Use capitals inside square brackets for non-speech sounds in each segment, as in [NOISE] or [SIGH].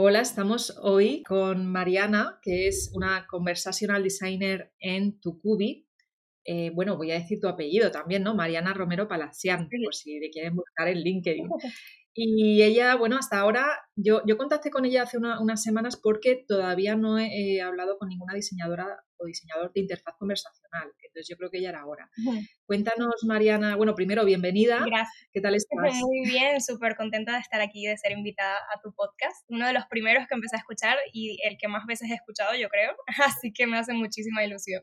Hola, estamos hoy con Mariana, que es una conversational designer en Tucubi. Eh, bueno, voy a decir tu apellido también, ¿no? Mariana Romero Palacián, por si le quieren buscar en LinkedIn. [LAUGHS] Y ella, bueno, hasta ahora, yo, yo contacté con ella hace unas semanas porque todavía no he hablado con ninguna diseñadora o diseñador de interfaz conversacional. Entonces yo creo que ya era hora. Cuéntanos, Mariana, bueno, primero, bienvenida. Gracias. ¿Qué tal estás? Muy bien, súper contenta de estar aquí, de ser invitada a tu podcast. Uno de los primeros que empecé a escuchar y el que más veces he escuchado, yo creo. [LAUGHS] Así que me hace muchísima ilusión.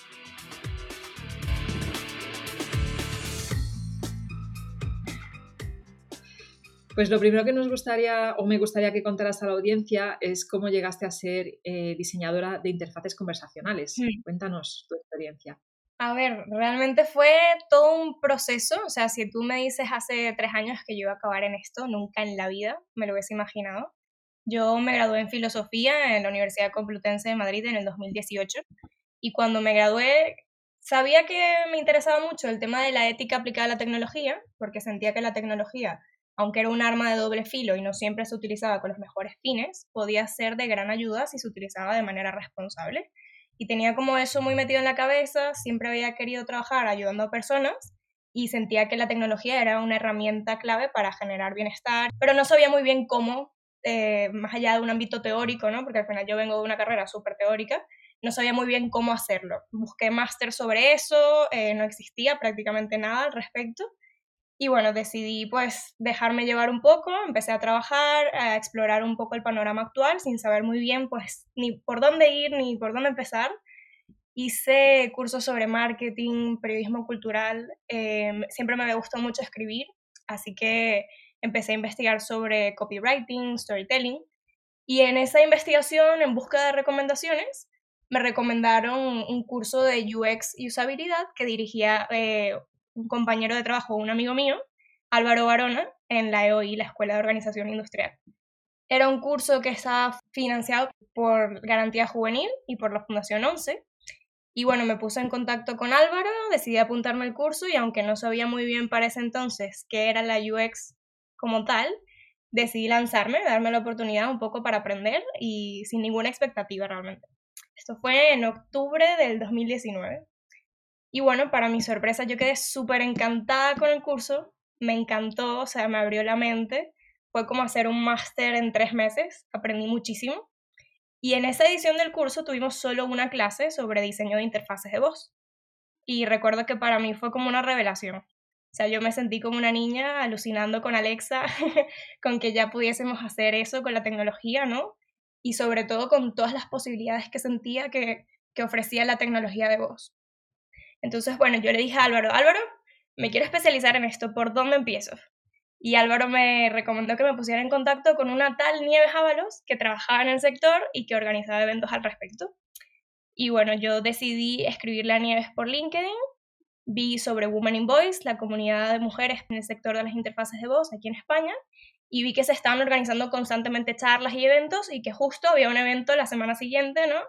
Pues lo primero que nos gustaría o me gustaría que contaras a la audiencia es cómo llegaste a ser eh, diseñadora de interfaces conversacionales. Cuéntanos tu experiencia. A ver, realmente fue todo un proceso. O sea, si tú me dices hace tres años que yo iba a acabar en esto, nunca en la vida me lo hubiese imaginado. Yo me gradué en filosofía en la Universidad Complutense de Madrid en el 2018 y cuando me gradué sabía que me interesaba mucho el tema de la ética aplicada a la tecnología, porque sentía que la tecnología, aunque era un arma de doble filo y no siempre se utilizaba con los mejores fines, podía ser de gran ayuda si se utilizaba de manera responsable y tenía como eso muy metido en la cabeza, siempre había querido trabajar ayudando a personas y sentía que la tecnología era una herramienta clave para generar bienestar, pero no sabía muy bien cómo, eh, más allá de un ámbito teórico, ¿no? porque al final yo vengo de una carrera súper teórica, no sabía muy bien cómo hacerlo. Busqué máster sobre eso, eh, no existía prácticamente nada al respecto y bueno, decidí pues dejarme llevar un poco, empecé a trabajar, a explorar un poco el panorama actual sin saber muy bien pues ni por dónde ir ni por dónde empezar. Hice cursos sobre marketing, periodismo cultural, em, siempre me gustó mucho escribir, así que empecé a investigar sobre copywriting, storytelling y en esa investigación, en busca de recomendaciones, me recomendaron un curso de UX y usabilidad que dirigía eh, un compañero de trabajo, un amigo mío, Álvaro Barona, en la EOI, la Escuela de Organización Industrial. Era un curso que estaba financiado por Garantía Juvenil y por la Fundación 11. Y bueno, me puse en contacto con Álvaro, decidí apuntarme al curso y aunque no sabía muy bien para ese entonces qué era la UX como tal, decidí lanzarme, darme la oportunidad un poco para aprender y sin ninguna expectativa realmente. Esto fue en octubre del 2019. Y bueno, para mi sorpresa yo quedé súper encantada con el curso, me encantó, o sea, me abrió la mente, fue como hacer un máster en tres meses, aprendí muchísimo. Y en esa edición del curso tuvimos solo una clase sobre diseño de interfaces de voz. Y recuerdo que para mí fue como una revelación. O sea, yo me sentí como una niña alucinando con Alexa, [LAUGHS] con que ya pudiésemos hacer eso con la tecnología, ¿no? Y sobre todo con todas las posibilidades que sentía que, que ofrecía la tecnología de voz. Entonces, bueno, yo le dije a Álvaro, Álvaro, me quiero especializar en esto, ¿por dónde empiezo? Y Álvaro me recomendó que me pusiera en contacto con una tal Nieves Ábalos que trabajaba en el sector y que organizaba eventos al respecto. Y bueno, yo decidí escribirle a Nieves por LinkedIn, vi sobre Women in Voice, la comunidad de mujeres en el sector de las interfaces de voz aquí en España, y vi que se estaban organizando constantemente charlas y eventos y que justo había un evento la semana siguiente, ¿no?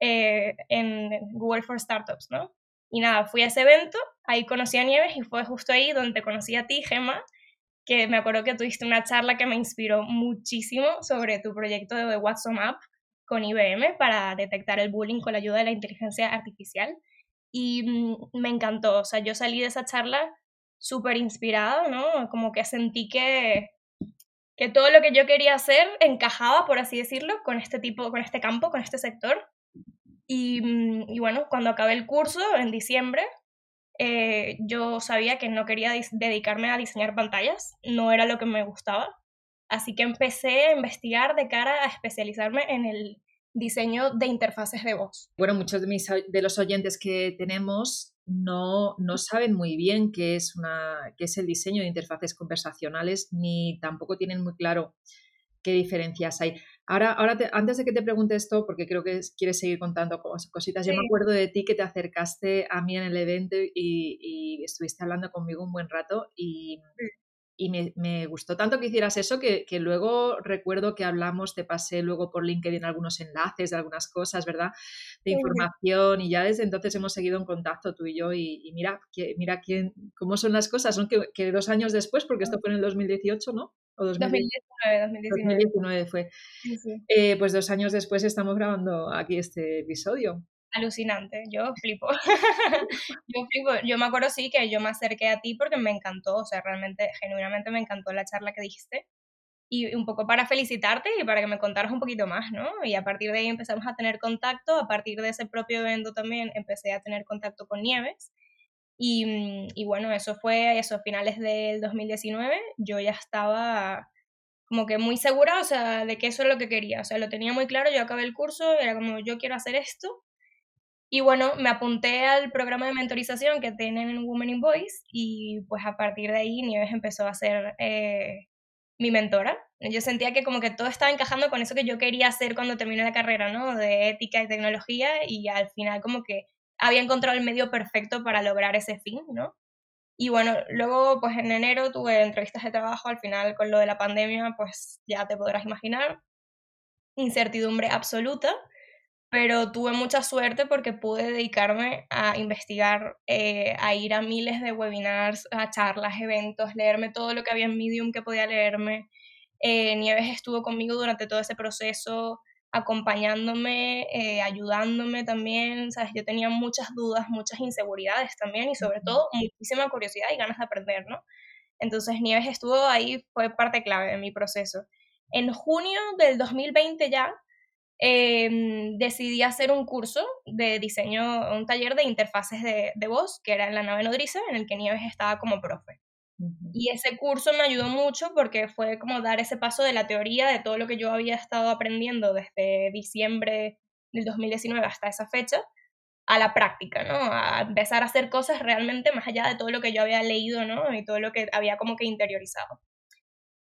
Eh, en Google for Startups, ¿no? Y nada, fui a ese evento, ahí conocí a Nieves y fue justo ahí donde conocí a ti, Gemma, que me acuerdo que tuviste una charla que me inspiró muchísimo sobre tu proyecto de WhatsApp con IBM para detectar el bullying con la ayuda de la inteligencia artificial. Y mm, me encantó, o sea, yo salí de esa charla súper inspirada, ¿no? Como que sentí que, que todo lo que yo quería hacer encajaba, por así decirlo, con este tipo, con este campo, con este sector. Mm, y, bueno, cuando acabé el curso en diciembre, eh, yo sabía que no quería dedicarme a diseñar pantallas, no era lo que me gustaba. Así que empecé a investigar de cara a especializarme en el diseño de interfaces de voz. Bueno, muchos de, de los oyentes que tenemos no, no saben muy bien qué es, una, qué es el diseño de interfaces conversacionales ni tampoco tienen muy claro qué diferencias hay. Ahora, ahora antes de que te pregunte esto, porque creo que quieres seguir contando cositas, yo me acuerdo de ti que te acercaste a mí en el evento y, estuviste hablando conmigo un buen rato y, y me, gustó tanto que hicieras eso que, luego recuerdo que hablamos, te pasé luego por LinkedIn algunos enlaces de algunas cosas, ¿verdad? De información y ya desde entonces hemos seguido en contacto tú y yo y, mira, que, mira quién, cómo son las cosas, son que, dos años después, porque esto fue en el 2018, ¿no? O 2019, 2019. 2019 fue. Eh, pues dos años después estamos grabando aquí este episodio alucinante, yo flipo. [LAUGHS] yo flipo, yo me acuerdo sí que yo me acerqué a ti porque me encantó, o sea, realmente, genuinamente me encantó la charla que dijiste. Y un poco para felicitarte y para que me contaras un poquito más, ¿no? Y a partir de ahí empezamos a tener contacto, a partir de ese propio evento también empecé a tener contacto con Nieves. Y, y bueno, eso fue eso, finales del 2019, yo ya estaba como que muy segura, o sea, de que eso es lo que quería, o sea, lo tenía muy claro, yo acabé el curso, era como, yo quiero hacer esto, y bueno, me apunté al programa de mentorización que tienen en Women in Voice y pues a partir de ahí Nieves empezó a ser eh, mi mentora. Yo sentía que como que todo estaba encajando con eso que yo quería hacer cuando terminé la carrera, ¿no? De ética y tecnología y al final como que había encontrado el medio perfecto para lograr ese fin, ¿no? Y bueno, luego pues en enero tuve entrevistas de trabajo, al final con lo de la pandemia pues ya te podrás imaginar, incertidumbre absoluta pero tuve mucha suerte porque pude dedicarme a investigar, eh, a ir a miles de webinars, a charlas, eventos, leerme todo lo que había en Medium que podía leerme. Eh, Nieves estuvo conmigo durante todo ese proceso, acompañándome, eh, ayudándome también, ¿sabes? Yo tenía muchas dudas, muchas inseguridades también y sobre todo muchísima curiosidad y ganas de aprender, ¿no? Entonces Nieves estuvo ahí, fue parte clave de mi proceso. En junio del 2020 ya Em, decidí hacer un curso de diseño, un taller de interfaces de, de, voz, que era en la nave nodriza, en el que Nieves estaba como profe. Y ese curso me ayudó mucho porque fue como dar ese paso de la teoría, de todo lo que yo había estado aprendiendo desde diciembre del 2019 hasta esa fecha, a la práctica, ¿no? A empezar a hacer cosas realmente más allá de todo lo que yo había leído, ¿no? Y todo lo que había como que interiorizado.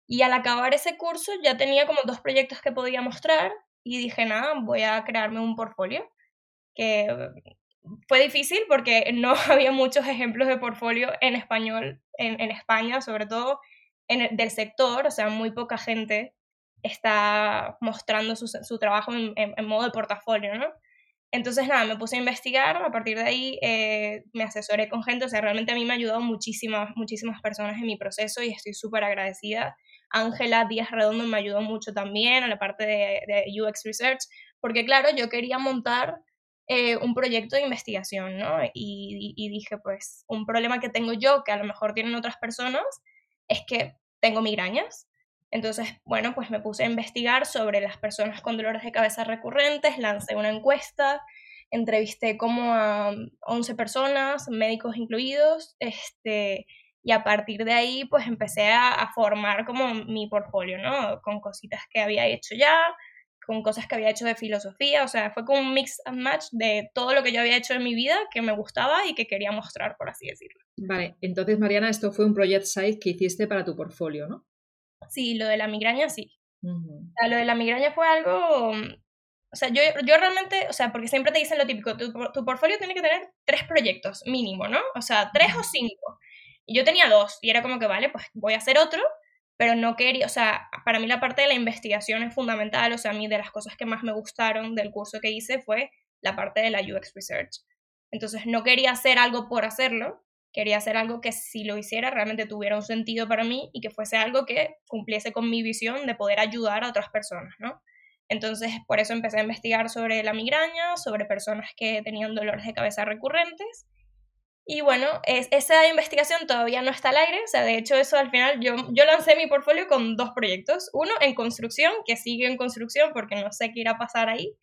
Y al acabar ese curso ya tenía como dos proyectos que podía mostrar y dije, nada, voy a crearme un portfolio, que fue difícil porque [LAUGHS] no había muchos ejemplos de portfolio en español, en, en España, sobre todo en del sector, o sea, muy poca gente está mostrando su, su trabajo en, en, modo de portafolio, ¿no? Entonces, nada, me puse a investigar, a partir de ahí eh, me asesoré con gente, o sea, realmente a mí me ha ayudado muchísimas, muchísimas personas en mi proceso y estoy súper agradecida Ángela Díaz Redondo me ayudó mucho también a la parte de, UX Research, porque claro, yo quería montar eh, un proyecto de investigación, ¿no? Y, y, dije, pues, un problema que tengo yo, que a lo mejor tienen otras personas, es que tengo migrañas. Entonces, bueno, pues me puse a investigar sobre las personas con dolores de cabeza recurrentes, lancé una encuesta, entrevisté como a 11 personas, médicos incluidos, este, y a partir de ahí pues empecé a, formar como mi portfolio, ¿no? Con cositas que había hecho ya, con cosas que había hecho de filosofía, o sea, fue como un mix and match de todo lo que yo había hecho en mi vida que me gustaba y que quería mostrar, por así decirlo. Vale, entonces Mariana, esto fue un project site que hiciste para tu portfolio, ¿no? Sí, lo de la migraña sí. o sea, lo de la migraña fue algo o sea, yo, yo realmente, o sea, porque siempre te dicen lo típico, tu, tu portfolio tiene que tener tres proyectos mínimo, ¿no? O sea, tres o cinco. Yo tenía dos y era como que, vale, pues voy a hacer otro, pero no quería, o sea, para mí la parte de la investigación es fundamental, o sea, a mí de las cosas que más me gustaron del curso que hice fue la parte de la UX Research. Entonces no quería hacer algo por hacerlo, quería hacer algo que si lo hiciera realmente tuviera un sentido para mí y que fuese algo que cumpliese con mi visión de poder ayudar a otras personas, ¿no? Entonces, por eso empecé a investigar sobre la migraña, sobre personas que tenían dolores de cabeza recurrentes y bueno, es, esa investigación todavía no está al aire, o sea, de hecho eso al final yo, yo lancé mi portfolio con dos proyectos, uno en construcción, que sigue en construcción porque no sé qué irá a pasar ahí,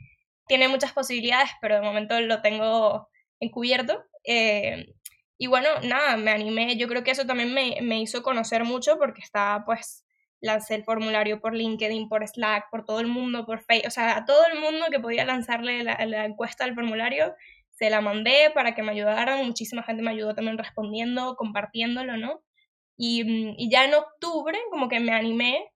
tiene muchas posibilidades, pero de momento lo tengo encubierto. Eh, y bueno, nada, me animé, yo creo que eso también me, me hizo conocer mucho porque estaba pues lancé el formulario por LinkedIn, por Slack, por todo el mundo, por Facebook, o sea, a todo el mundo que podía lanzarle la, la encuesta al formulario, se la mandé para que me ayudaran, muchísima gente me ayudó también respondiendo, compartiéndolo, ¿no? Y, mm, y, ya en octubre como que me animé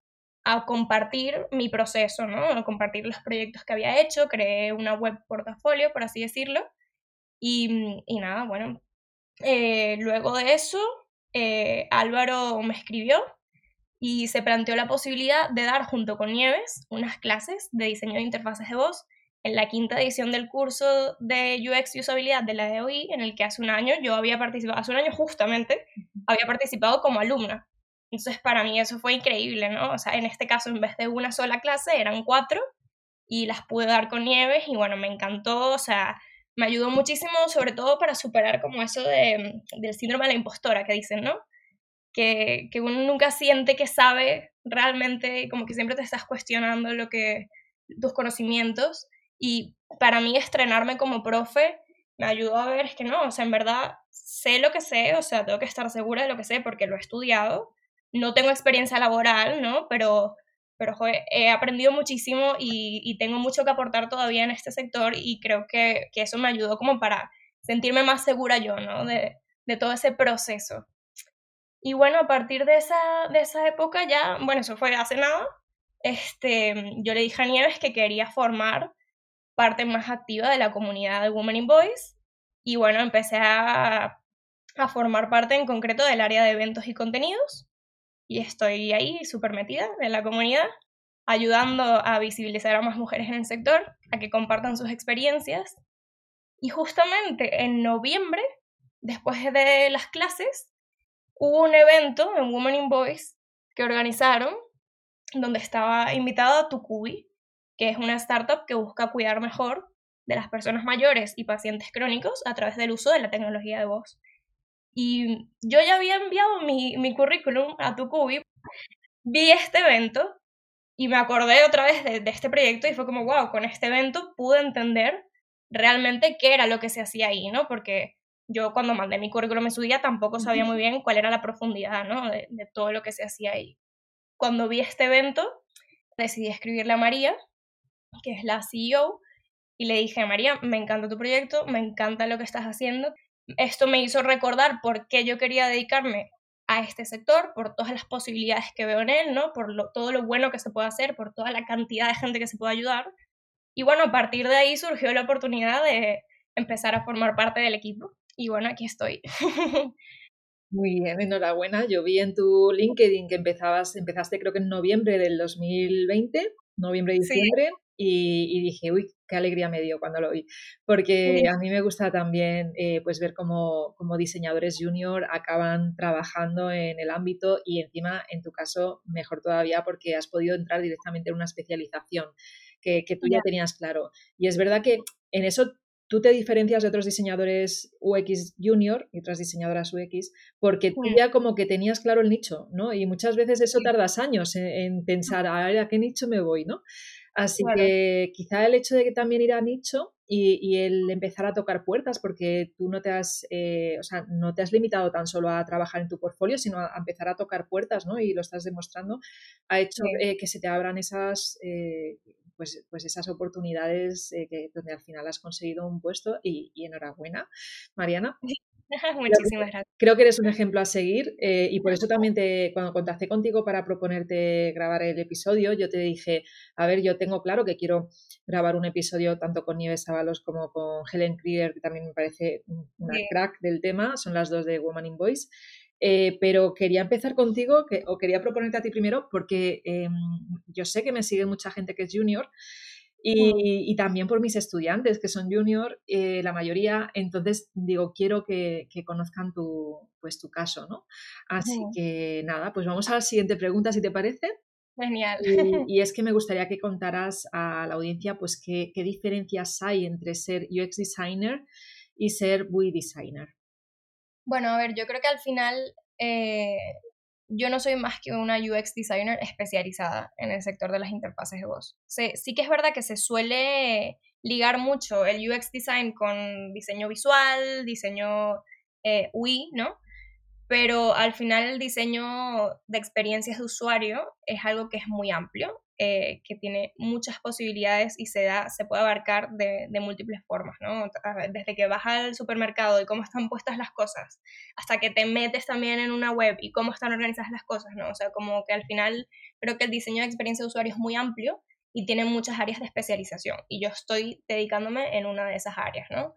a compartir mi proceso, ¿no? A compartir los proyectos que había hecho, creé una web portafolio, por así decirlo, y, mm, nada, bueno, eh, luego de eso, eh, Álvaro me escribió y se planteó la posibilidad de dar junto con Nieves unas clases de diseño de interfaces de voz en la quinta edición del curso de UX y usabilidad de la EOI, en el que hace un año yo había participado, hace un año justamente, había participado como alumna. Entonces para mí eso fue increíble, ¿no? O sea, en este caso en vez de una sola clase eran cuatro y las pude dar con Nieves y bueno, me encantó, o sea, me ayudó muchísimo sobre todo para superar como eso de, del síndrome de la impostora que dicen, ¿no? Que, que uno nunca siente que sabe realmente, como que siempre te estás cuestionando lo que, tus conocimientos y para mí estrenarme como profe me ayudó a ver es que no, o sea, en verdad sé lo que sé, o sea, tengo que estar segura de lo que sé porque lo he estudiado. No tengo experiencia laboral, ¿no? Pero, pero he aprendido muchísimo y, tengo mucho que aportar todavía en este sector y creo que, que eso me ayudó como para sentirme más segura yo, ¿no? De, de todo ese proceso. Y bueno, a partir de esa, de esa época ya, bueno, eso fue hace nada, este, yo le dije a Nieves que quería formar parte más activa de la comunidad de Women in Voice y bueno, empecé a, a formar parte en concreto del área de eventos y contenidos y estoy ahí súper metida en la comunidad, ayudando a visibilizar a más mujeres en el sector, a que compartan sus experiencias. Y justamente en noviembre, después de las clases, hubo un evento en Women in Voice que organizaron, donde estaba invitada Tukubi, que es una startup que busca cuidar mejor de las personas mayores y pacientes crónicos a través del uso de la tecnología de voz. Y yo ya había enviado mi, mi currículum a Tucubi, vi este evento y me acordé otra vez de, de, este proyecto y fue como, wow, con este evento pude entender realmente qué era lo que se hacía ahí, ¿no? Porque yo cuando mandé mi currículum en su día tampoco sabía muy bien cuál era la profundidad, ¿no? De, de todo lo que se hacía ahí. Cuando vi este evento, decidí escribirle a María que es la CEO, y le dije, María, me encanta tu proyecto, me encanta lo que estás haciendo. Esto me hizo recordar por qué yo quería dedicarme a este sector, por todas las posibilidades que veo en él, ¿no? Por todo lo bueno que se puede hacer, por toda la cantidad de gente que se puede ayudar. Y bueno, a partir de ahí surgió la oportunidad de empezar a formar parte del equipo. Y bueno, aquí estoy. [LAUGHS] Muy bien, enhorabuena. Yo vi en tu LinkedIn que empezabas, empezaste creo que en noviembre del 2020, noviembre-diciembre, y, dije, uy, qué alegría me dio cuando lo vi, porque a mí me gusta también eh, pues ver cómo, diseñadores junior acaban trabajando en el ámbito y encima, en tu caso, mejor todavía porque has podido entrar directamente en una especialización que, tú ya tenías claro. Y es verdad que en eso tú te diferencias de otros diseñadores UX junior y otras diseñadoras UX porque tú ya como que tenías claro el nicho, ¿no? Y muchas veces eso tardas años en, en pensar, a ver, ¿a qué nicho me voy, ¿no? Así que quizá el hecho de que también ir a nicho y, el empezar a tocar puertas, porque tú no te has, eh, o sea, no te has limitado tan solo a trabajar en tu portfolio, sino a, empezar a tocar puertas, ¿no? Y lo estás demostrando, ha hecho eh, que se te abran esas, eh, pues, pues esas oportunidades que, donde al final has conseguido un puesto y, y enhorabuena, Mariana. [LAUGHS] [LAUGHS] Muchísimas gracias. Creo que eres un ejemplo a seguir eh, y por eso también te, cuando contacté contigo para proponerte grabar el episodio, yo te dije, a ver, yo tengo claro que quiero grabar un episodio tanto con Nieves Ábalos como con Helen Krieger, que también me parece una crack del tema, son las dos de Woman in Voice. Eh, pero quería empezar contigo, que, o quería proponerte a ti primero, porque em, yo sé que me sigue mucha gente que es junior y, también por mis estudiantes que son junior, eh, la mayoría, entonces digo, quiero que, conozcan tu, pues, tu caso, ¿no? Así que nada, pues vamos a la siguiente pregunta, si te parece. Genial. [LAUGHS] Y, es que me gustaría que contaras a la audiencia pues qué, qué diferencias hay entre ser UX designer y ser UI designer. Bueno, a ver, yo creo que al final eh, yo no soy más que una UX designer especializada en el sector de las interfaces de voz. sí que es verdad que se suele ligar mucho el UX design con diseño visual, diseño eh, UI, ¿no? Pero al final el diseño de experiencias de usuario es algo que es muy amplio eh, que tiene muchas posibilidades y se, da, se puede abarcar de, de, múltiples formas, ¿no? Desde que vas al supermercado y cómo están puestas las cosas, hasta que te metes también en una web y cómo están organizadas las cosas, ¿no? O sea, como que al final creo que el diseño de experiencia de usuario es muy amplio y tiene muchas áreas de especialización y yo estoy dedicándome en una de esas áreas, ¿no?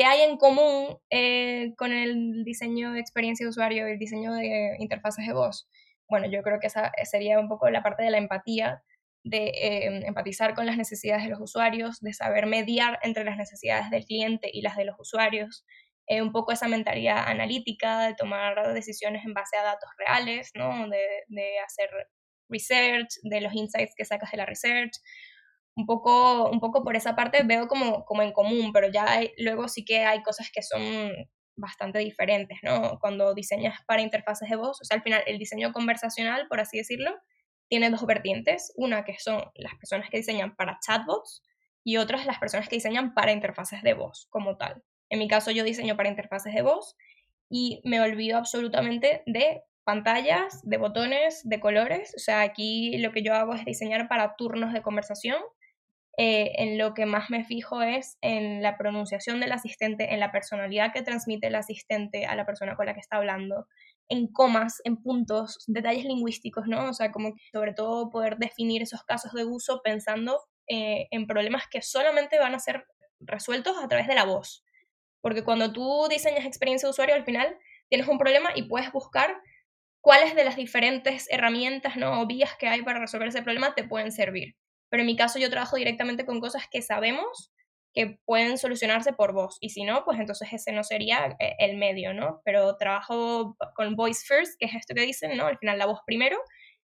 ¿Qué hay en común eh, con el diseño de experiencia de usuario y el diseño de interfaces de voz? bueno, yo creo que esa sería un poco la parte de la empatía, de eh, empatizar con las necesidades de los usuarios, de saber mediar entre las necesidades del cliente y las de los usuarios, eh, un poco esa mentalidad analítica, de tomar decisiones en base a datos reales, ¿no? de, de hacer research, de los insights que sacas de la research, un poco, un poco por esa parte veo como, como en común, pero ya luego sí que hay cosas que son bastante diferentes, ¿no? Cuando diseñas para interfaces de voz, o sea, al final el diseño conversacional, por así decirlo, tiene dos vertientes, una que son las personas que diseñan para chatbots y otras las personas que diseñan para interfaces de voz como tal. En mi caso yo diseño para interfaces de voz y me olvido absolutamente de pantallas, de botones, de colores. O sea, aquí lo que yo hago es diseñar para turnos de conversación eh, en lo que más me fijo es en la pronunciación del asistente, en la personalidad que transmite el asistente a la persona con la que está hablando, en comas, en puntos, detalles lingüísticos, ¿no? O sea, como sobre todo poder definir esos casos de uso pensando eh, en problemas que solamente van a ser resueltos a través de la voz. Porque cuando tú diseñas experiencia de usuario, al final tienes un problema y puedes buscar cuáles de las diferentes herramientas ¿no? o vías que hay para resolver ese problema te pueden servir pero en mi caso yo trabajo directamente con cosas que sabemos que pueden solucionarse por voz y si no, pues entonces ese no sería eh, el medio, ¿no? Pero trabajo con voice first, que es esto que dicen, ¿no? Al final la voz primero.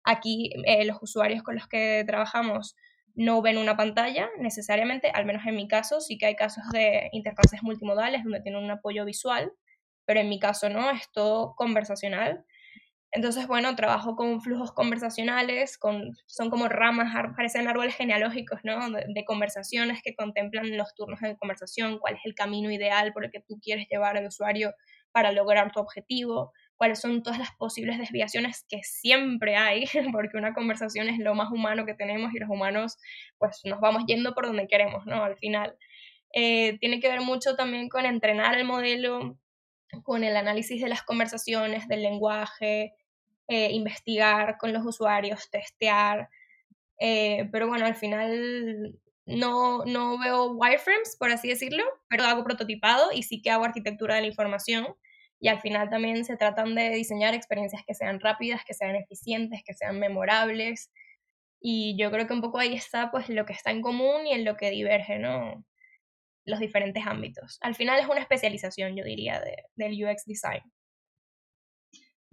Aquí eh, los usuarios con los que trabajamos no ven una pantalla necesariamente, al menos en mi caso, sí que hay casos de interfaces multimodales donde tienen un apoyo visual, pero en mi caso no, es todo conversacional entonces, bueno, trabajo con flujos conversacionales, con, son como ramas, parecen árboles genealógicos, ¿no? De, conversaciones que contemplan los turnos de conversación, cuál es el camino ideal por el que tú quieres llevar al usuario para lograr tu objetivo, cuáles son todas las posibles desviaciones que siempre hay, [LAUGHS] porque una conversación es lo más humano que tenemos y los humanos pues nos vamos yendo por donde queremos, ¿no? Al final. Eh, tiene que ver mucho también con entrenar el modelo, con el análisis de las conversaciones, del lenguaje, eh, investigar con los usuarios, testear, eh, pero bueno, al final no, no veo wireframes, por así decirlo, pero hago prototipado y sí que hago arquitectura de la información y al final también se tratan de diseñar experiencias que sean rápidas, que sean eficientes, que sean memorables y yo creo que un poco ahí está pues lo que está en común y en lo que diverge, ¿no? Los diferentes ámbitos. Al final es una especialización, yo diría, de, del UX design.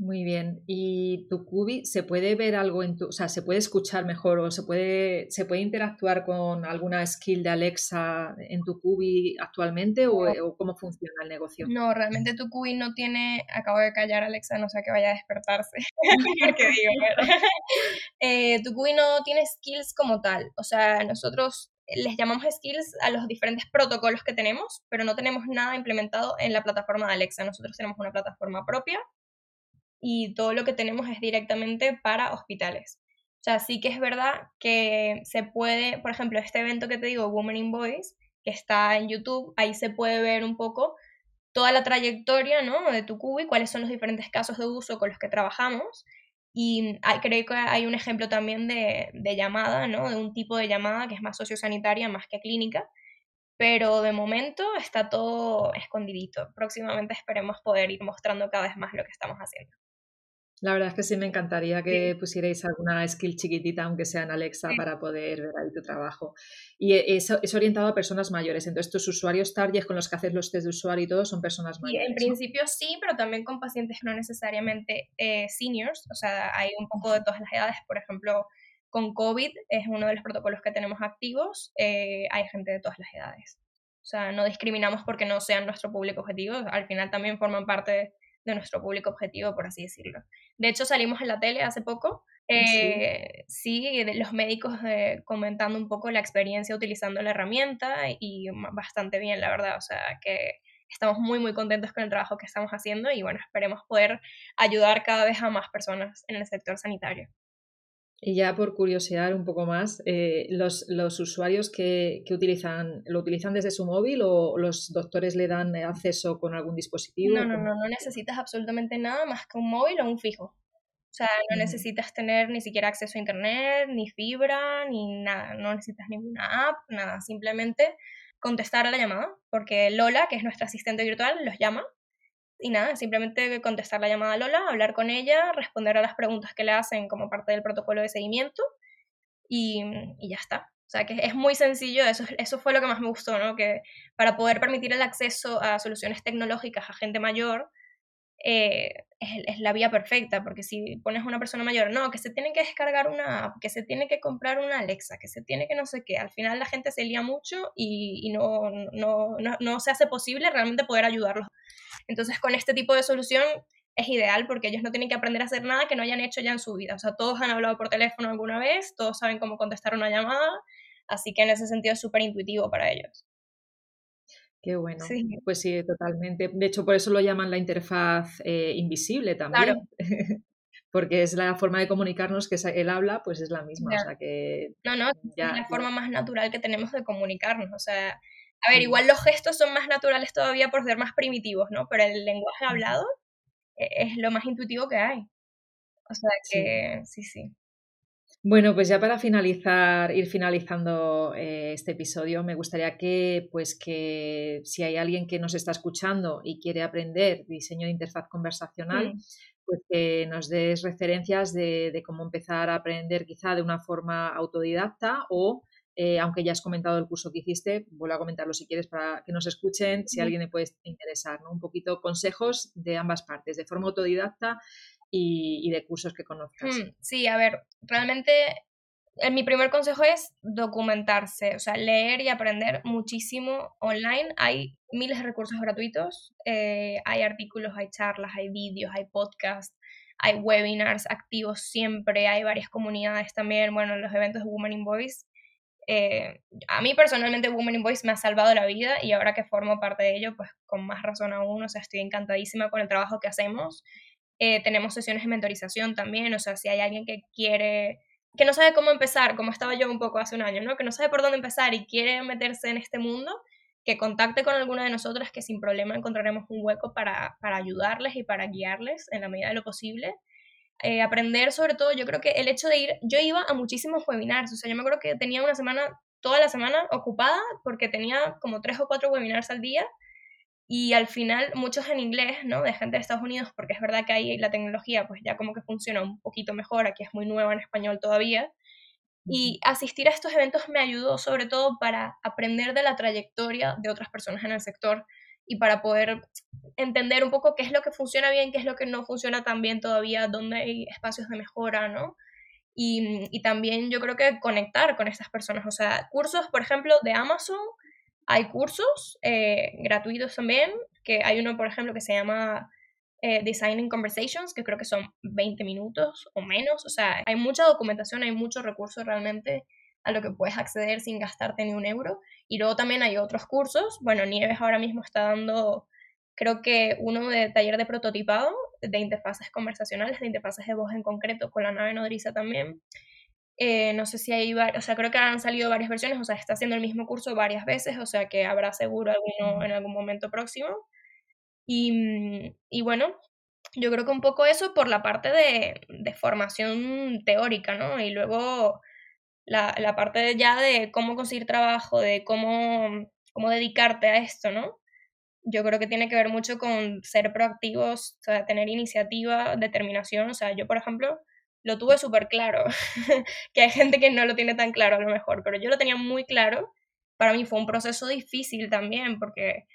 Muy bien. ¿Y tu Cubi se puede ver algo en tu, o sea, se puede escuchar mejor o se puede, se puede interactuar con alguna skill de Alexa en tu Cubi actualmente o, cómo funciona el negocio? No, realmente tu Cubi no tiene, acabo de callar Alexa, no sé que vaya a despertarse. [LAUGHS] [LAUGHS] ¿Qué digo? [LAUGHS] eh, tu Cubi no tiene skills como tal. O sea, nosotros les llamamos skills a los diferentes protocolos que tenemos, pero no tenemos nada implementado en la plataforma de Alexa. Nosotros tenemos una plataforma propia y todo lo que tenemos es directamente para hospitales. O sea, sí que es verdad que se puede, por ejemplo, este evento que te digo, Women in Voice, que está en YouTube, ahí se puede ver un poco toda la trayectoria ¿no? de tu y cuáles son los diferentes casos de uso con los que trabajamos. Y hay, creo que hay un ejemplo también de, de llamada, ¿no? de un tipo de llamada que es más sociosanitaria más que clínica, pero de momento está todo escondidito. Próximamente esperemos poder ir mostrando cada vez más lo que estamos haciendo. La verdad es que sí me encantaría que pusierais alguna skill chiquitita, aunque sea en Alexa, para poder ver ahí tu trabajo. Y es, es, orientado a personas mayores. Entonces, tus usuarios target con los que haces los test de usuario y todo son personas mayores. en principio sí, pero también con pacientes no necesariamente eh, seniors. O sea, hay un poco de todas las edades. Por ejemplo, con COVID es uno de los protocolos que tenemos activos. Eh, hay gente de todas las edades. O sea, no discriminamos porque no sean nuestro público objetivo. Al final también forman parte de nuestro público objetivo, por así decirlo. De hecho, salimos en la tele hace poco, eh, sí, los médicos eh, comentando un poco la experiencia utilizando la herramienta y bastante bien, la verdad, o sea, que estamos muy, muy contentos con el trabajo que estamos haciendo y bueno, esperemos poder ayudar cada vez a más personas en el sector sanitario. Y ya por curiosidad un poco más, eh, los, los, usuarios que, que, utilizan, ¿lo utilizan desde su móvil o los doctores le dan acceso con algún dispositivo? No, no, no, no necesitas absolutamente nada más que un móvil o un fijo. O sea, no necesitas tener ni siquiera acceso a internet, ni fibra, ni nada. No necesitas ninguna app, nada. Simplemente contestar a la llamada, porque Lola, que es nuestra asistente virtual, los llama y nada, simplemente contestar la llamada a Lola, hablar con ella, responder a las preguntas que le hacen como parte del protocolo de seguimiento y, y ya está. O sea, que es muy sencillo, eso, eso fue lo que más me gustó, ¿no? Que para poder permitir el acceso a soluciones tecnológicas a gente mayor, eh, es, la vía perfecta, porque si pones a una persona mayor, no, que se tiene que descargar una app, que se tiene que comprar una Alexa, que se tiene que no sé qué, al final la gente se lía mucho y, no, no, no, no, se hace posible realmente poder ayudarlos. Entonces, con este tipo de solución es ideal porque ellos no tienen que aprender a hacer nada que no hayan hecho ya en su vida. O sea, todos han hablado por teléfono alguna vez, todos saben cómo contestar una llamada Así que en ese sentido es súper intuitivo para ellos. Qué bueno. Pues sí, totalmente. De hecho, por eso lo llaman la interfaz eh, invisible también. [LAUGHS] Porque es la forma de comunicarnos que él habla, pues es la misma. O sea que no, no, es la forma más natural que tenemos de comunicarnos. O sea, a ver, igual los gestos son más naturales todavía por ser más primitivos, ¿no? Pero el lenguaje hablado e-, es lo más intuitivo que hay. O sea que sí, sí. Bueno, pues ya para finalizar, ir finalizando eh, este episodio, me gustaría que, pues que si hay alguien que nos está escuchando y quiere aprender diseño de interfaz conversacional, pues que nos des referencias de, cómo empezar a aprender quizá de una forma autodidacta o, eh, aunque ya has comentado el curso que hiciste, vuelvo a comentarlo si quieres para que nos escuchen, si a alguien le puede interesar, ¿no? Un poquito consejos de ambas partes, de forma autodidacta y, de cursos que conozcas. Mm, sí, a ver, realmente eh, mi primer consejo es documentarse, o sea, leer y aprender muchísimo online. Hay miles de recursos gratuitos, eh, hay artículos, hay charlas, hay vídeos, hay podcasts, hay webinars activos siempre, hay varias comunidades también, bueno, los eventos de Women in Voice. Eh, a mí personalmente Women in Voice me ha salvado la vida y ahora que formo parte de ello, pues con más razón aún, o sea, estoy encantadísima con el trabajo que hacemos eh, tenemos sesiones de mentorización también, o sea, si hay alguien que quiere, que no sabe cómo empezar, como estaba yo un poco hace un año, ¿no? Que no sabe por dónde empezar y quiere meterse en este mundo, que contacte con alguna de nosotras que sin problema encontraremos un hueco para, para ayudarles y para guiarles en la medida de lo posible. Eh, aprender sobre todo, yo creo que el hecho de ir, yo iba a muchísimos webinars, o sea, yo me acuerdo que tenía una semana, toda la semana ocupada porque tenía como tres o cuatro webinars al día y al final muchos en inglés, ¿no? De gente de Estados Unidos, porque es verdad que ahí la tecnología pues ya como que funciona un poquito mejor, aquí es muy nueva en español todavía. Y asistir a estos eventos me ayudó sobre todo para aprender de la trayectoria de otras personas en el sector y para poder entender un poco qué es lo que funciona bien, qué es lo que no funciona tan bien todavía, dónde hay espacios de mejora, ¿no? Y, y también yo creo que conectar con estas personas, o sea, cursos, por ejemplo, de Amazon, hay cursos eh, gratuitos también, que hay uno, por ejemplo, que se llama eh, Designing Conversations, que creo que son 20 minutos o menos. O sea, hay mucha documentación, hay muchos recursos realmente a lo que puedes acceder sin gastarte ni un euro. Y luego también hay otros cursos. Bueno, Nieves ahora mismo está dando, creo que uno de taller de prototipado de interfaces conversacionales, de interfaces de voz en concreto, con la nave nodriza también. Eh, no sé si hay, o sea, creo que han salido varias versiones, o sea, está haciendo el mismo curso varias veces, o sea, que habrá seguro alguno en algún momento próximo. Y, mm, y bueno, yo creo que un poco eso por la parte de, de formación teórica, ¿no? Y luego la, la, parte ya de cómo conseguir trabajo, de cómo, cómo dedicarte a esto, ¿no? Yo creo que tiene que ver mucho con ser proactivos, o sea, tener iniciativa, determinación. O sea, yo, por ejemplo, lo tuve súper claro, [LAUGHS] que hay gente que no lo tiene tan claro a lo mejor, pero yo lo tenía muy claro. Para mí fue un proceso difícil también, porque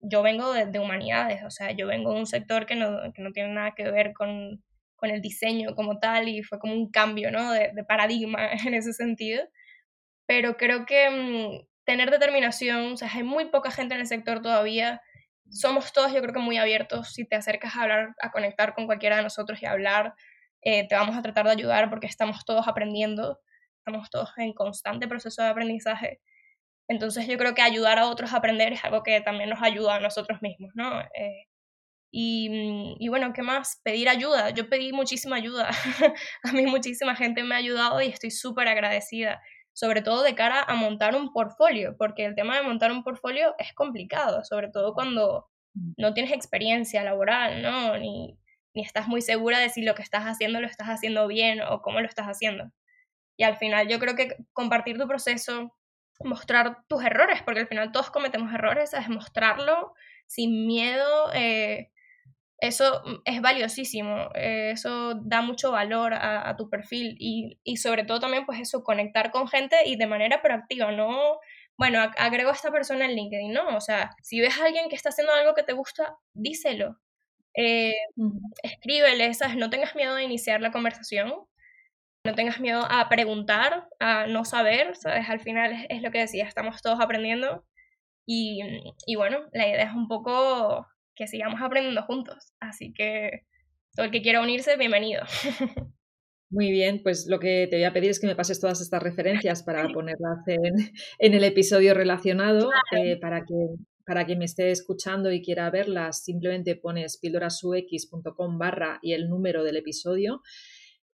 yo vengo de, humanidades, o sea, yo vengo de un sector que no, que no tiene nada que ver con, con, el diseño como tal y fue como un cambio, ¿no? De, paradigma [LAUGHS] en ese sentido. Pero creo que mm, tener determinación, o sea, hay muy poca gente en el sector todavía. Somos todos, yo creo que muy abiertos. Si te acercas a hablar, a conectar con cualquiera de nosotros y hablar, eh, te vamos a tratar de ayudar porque estamos todos aprendiendo, estamos todos en constante proceso de aprendizaje. Entonces yo creo que ayudar a otros a aprender es algo que también nos ayuda a nosotros mismos, ¿no? Eh, y, y, bueno, ¿qué más? Pedir ayuda. Yo pedí muchísima ayuda. [LAUGHS] a mí muchísima gente me ha ayudado y estoy súper agradecida, sobre todo de cara a montar un portfolio, porque el tema de montar un portfolio es complicado, sobre todo cuando mm. no tienes experiencia laboral, ¿no? Ni, ni estás muy segura de si lo que estás haciendo lo estás haciendo bien o cómo lo estás haciendo. Y al final yo creo que compartir tu proceso, mostrar tus errores, porque al final todos cometemos errores, es mostrarlo sin miedo, eh, eso mm, es valiosísimo, eh, eso da mucho valor a, tu perfil y, y, sobre todo también pues eso, conectar con gente y de manera proactiva, no, bueno, agrego a esta persona en LinkedIn, no, o sea, si ves a alguien que está haciendo algo que te gusta, díselo, eh, escríbele, ¿sabes? No tengas miedo de iniciar la conversación, no tengas miedo a preguntar, a no saber, ¿sabes? Al final es, lo que decía, estamos todos aprendiendo y, y bueno, la idea es un poco que sigamos aprendiendo juntos. Así que todo el que quiera unirse, bienvenido. [LAUGHS] Muy bien, pues lo que te voy a pedir es que me pases todas estas referencias para [LAUGHS] ponerlas en, en el episodio relacionado, eh, para que para quien me esté escuchando y quiera verlas, simplemente pones pildorasux.com barra y el número del episodio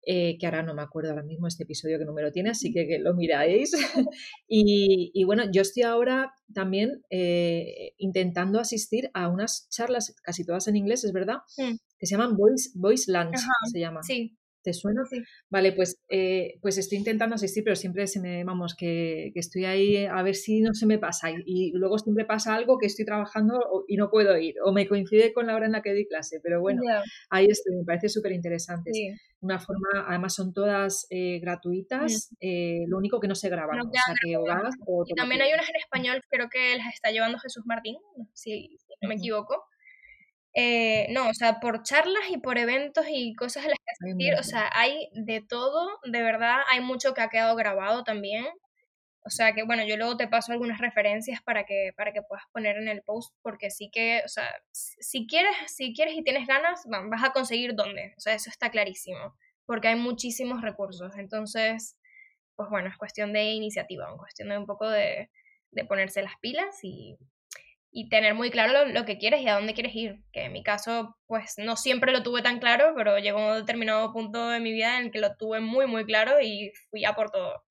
eh, que ahora no me acuerdo ahora mismo este episodio qué número tiene, así que, lo miráis. [LAUGHS] y, bueno, yo estoy ahora también eh, intentando asistir a unas charlas, casi todas en inglés, es verdad, mm. que se llaman Voice, Voice Lunch, se llama. Sí. ¿Te suena? Sí. Vale, pues, eh, pues estoy intentando asistir, pero siempre se me, vamos, que, estoy ahí a ver si no se me pasa. Y, luego siempre pasa algo que estoy trabajando y no puedo ir, o me coincide con la hora en la que doy clase. Pero bueno, ahí estoy, me parece súper interesante. Una forma, además son todas eh, gratuitas, mm. eh, lo único que no se graban. o sea, que y también hay unas en español, creo que las está llevando Jesús Martín, si, no me equivoco eh, no, o sea, por charlas y por eventos y cosas a las que asistir, o sea, hay de todo, de verdad, hay mucho que ha quedado grabado también. O sea que, bueno, yo luego te paso algunas referencias para que, para que puedas poner en el post, porque sí que, o sea, si quieres, si quieres y tienes ganas, vas a conseguir dónde. O sea, eso está clarísimo, porque hay muchísimos recursos. Entonces, pues bueno, es cuestión de iniciativa, es cuestión de un poco de, de ponerse las pilas y, y tener muy claro lo, que quieres y a dónde quieres ir. Que en mi caso, pues no siempre lo tuve tan claro, pero llegó un determinado punto de mi vida en el que lo tuve muy, muy claro y fui a por todo.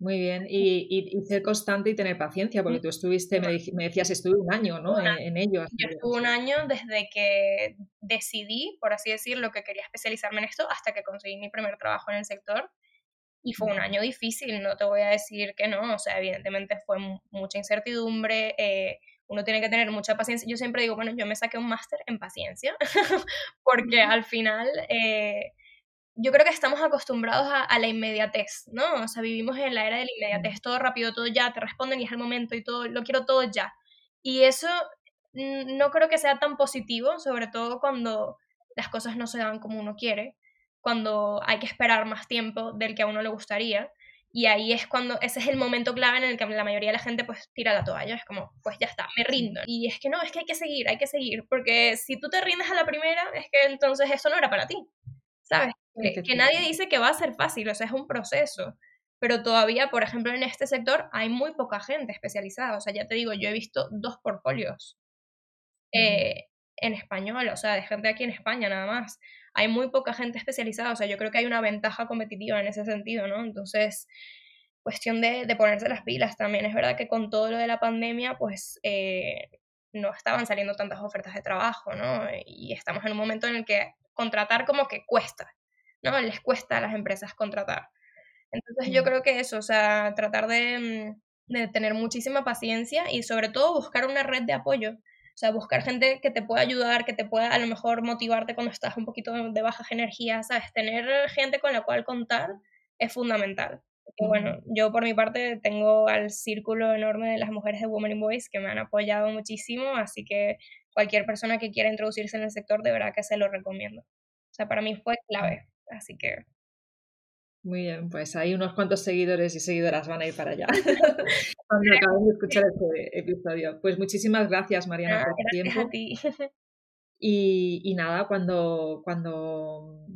Muy bien, y, y, ser constante y tener paciencia, porque tú estuviste, me, decías, estuve un año, ¿no? En, ello. Yo estuve un año desde que decidí, por así decirlo, que quería especializarme en esto hasta que conseguí mi primer trabajo en el sector. Y fue un año difícil, no te voy a decir que no, o sea, evidentemente fue mucha incertidumbre, eh, uno tiene que tener mucha paciencia. Yo siempre digo, bueno, yo me saqué un máster en paciencia, [LAUGHS] porque al final eh, yo creo que estamos acostumbrados a, la inmediatez, ¿no? O sea, vivimos en la era de la inmediatez, todo rápido, todo ya, te responden y es el momento y todo, lo quiero todo ya. Y eso no creo que sea tan positivo, sobre todo cuando las cosas no se dan como uno quiere, cuando hay que esperar más tiempo del que a uno le gustaría. Y ahí es cuando, ese es el momento clave en el que la mayoría de la gente pues tira la toalla, es como, pues ya está, me rindo. Y es que no, es que hay que seguir, hay que seguir, porque si tú te rindes a la primera, es que entonces eso no era para ti, ¿sabes? Que, nadie dice que va a ser fácil, o sea, es un proceso. Pero todavía, por ejemplo, en este sector hay muy poca gente especializada. O sea, ya te digo, yo he visto dos portfolios eh, en español, o sea, de gente aquí en España nada más hay muy poca gente especializada, o sea, yo creo que hay una ventaja competitiva en ese sentido, ¿no? Entonces, cuestión de, de ponerse las pilas también. Es verdad que con todo lo de la pandemia, pues eh, no estaban saliendo tantas ofertas de trabajo, ¿no? Y estamos en un momento en el que contratar como que cuesta, ¿no? Les cuesta a las empresas contratar. Entonces yo creo que eso, o sea, tratar de, mm, de tener muchísima paciencia y sobre todo buscar una red de apoyo o sea, buscar gente que te pueda ayudar, que te pueda a lo mejor motivarte cuando estás un poquito de baja energía, ¿sabes? Tener gente con la cual contar es fundamental. Porque, bueno, yo por mi parte tengo al círculo enorme de las mujeres de Women in Voice que me han apoyado muchísimo, así que cualquier persona que quiera introducirse en el sector de verdad que se lo recomiendo. O sea, para mí fue clave, así que muy bien, pues hay unos cuantos seguidores y seguidoras van a ir para allá [LAUGHS] [LAUGHS] cuando acaben de escuchar este episodio. Pues muchísimas gracias, Mariana, por tu tiempo. A ti. [LAUGHS] Y, nada, cuando, cuando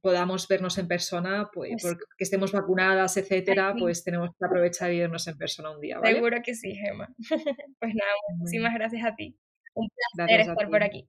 podamos vernos en persona, pues, porque estemos vacunadas, etcétera, pues tenemos que aprovechar y vernos en persona un día. Seguro que sí, Gemma. Pues nada, muchísimas gracias a ti. Un placer estar por aquí.